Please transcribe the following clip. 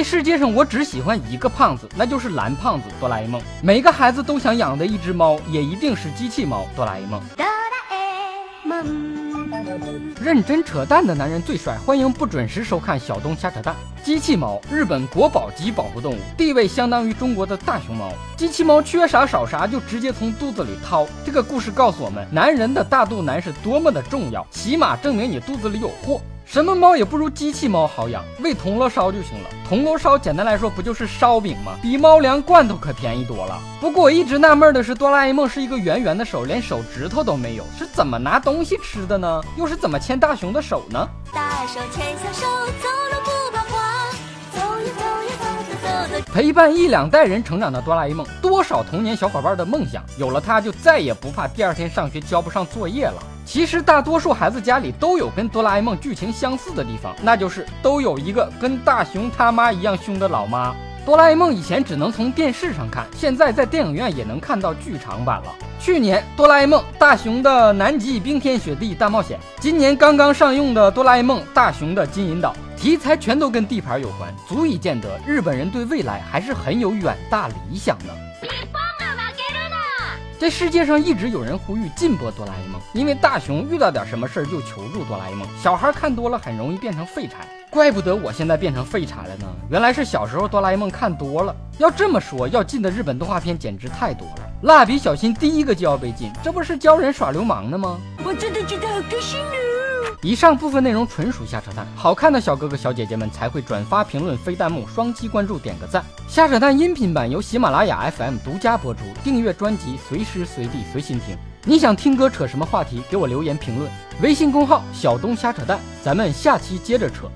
这世界上我只喜欢一个胖子，那就是蓝胖子哆啦 A 梦。每个孩子都想养的一只猫，也一定是机器猫哆啦 A 梦。认真扯淡的男人最帅，欢迎不准时收看小东瞎扯淡。机器猫，日本国宝级保护动物，地位相当于中国的大熊猫。机器猫缺啥少啥，就直接从肚子里掏。这个故事告诉我们，男人的大肚腩是多么的重要，起码证明你肚子里有货。什么猫也不如机器猫好养，喂铜锣烧就行了。铜锣烧简单来说不就是烧饼吗？比猫粮罐头可便宜多了。不过我一直纳闷的是，哆啦 A 梦是一个圆圆的手，连手指头都没有，是怎么拿东西吃的呢？又是怎么牵大熊的手呢？大手牵小手，走路不彷徨，走呀走呀走走走走。陪伴一两代人成长的哆啦 A 梦，多少童年小伙伴的梦想，有了它就再也不怕第二天上学交不上作业了。其实大多数孩子家里都有跟哆啦 A 梦剧情相似的地方，那就是都有一个跟大雄他妈一样凶的老妈。哆啦 A 梦以前只能从电视上看，现在在电影院也能看到剧场版了。去年哆啦 A 梦大雄的南极冰天雪地大冒险，今年刚刚上映的哆啦 A 梦大雄的金银岛，题材全都跟地盘有关，足以见得日本人对未来还是很有远大理想的。这世界上一直有人呼吁禁播哆啦 A 梦，因为大雄遇到点什么事儿就求助哆啦 A 梦，小孩看多了很容易变成废柴。怪不得我现在变成废柴了呢，原来是小时候哆啦 A 梦看多了。要这么说，要禁的日本动画片简直太多了。蜡笔小新第一个就要被禁，这不是教人耍流氓呢吗？我真的觉得好开心呢。以上部分内容纯属瞎扯淡，好看的小哥哥小姐姐们才会转发、评论、非弹幕、双击关注、点个赞。瞎扯淡音频版由喜马拉雅 FM 独家播出，订阅专辑，随时随地随心听。你想听歌扯什么话题？给我留言评论。微信公号小东瞎扯淡，咱们下期接着扯。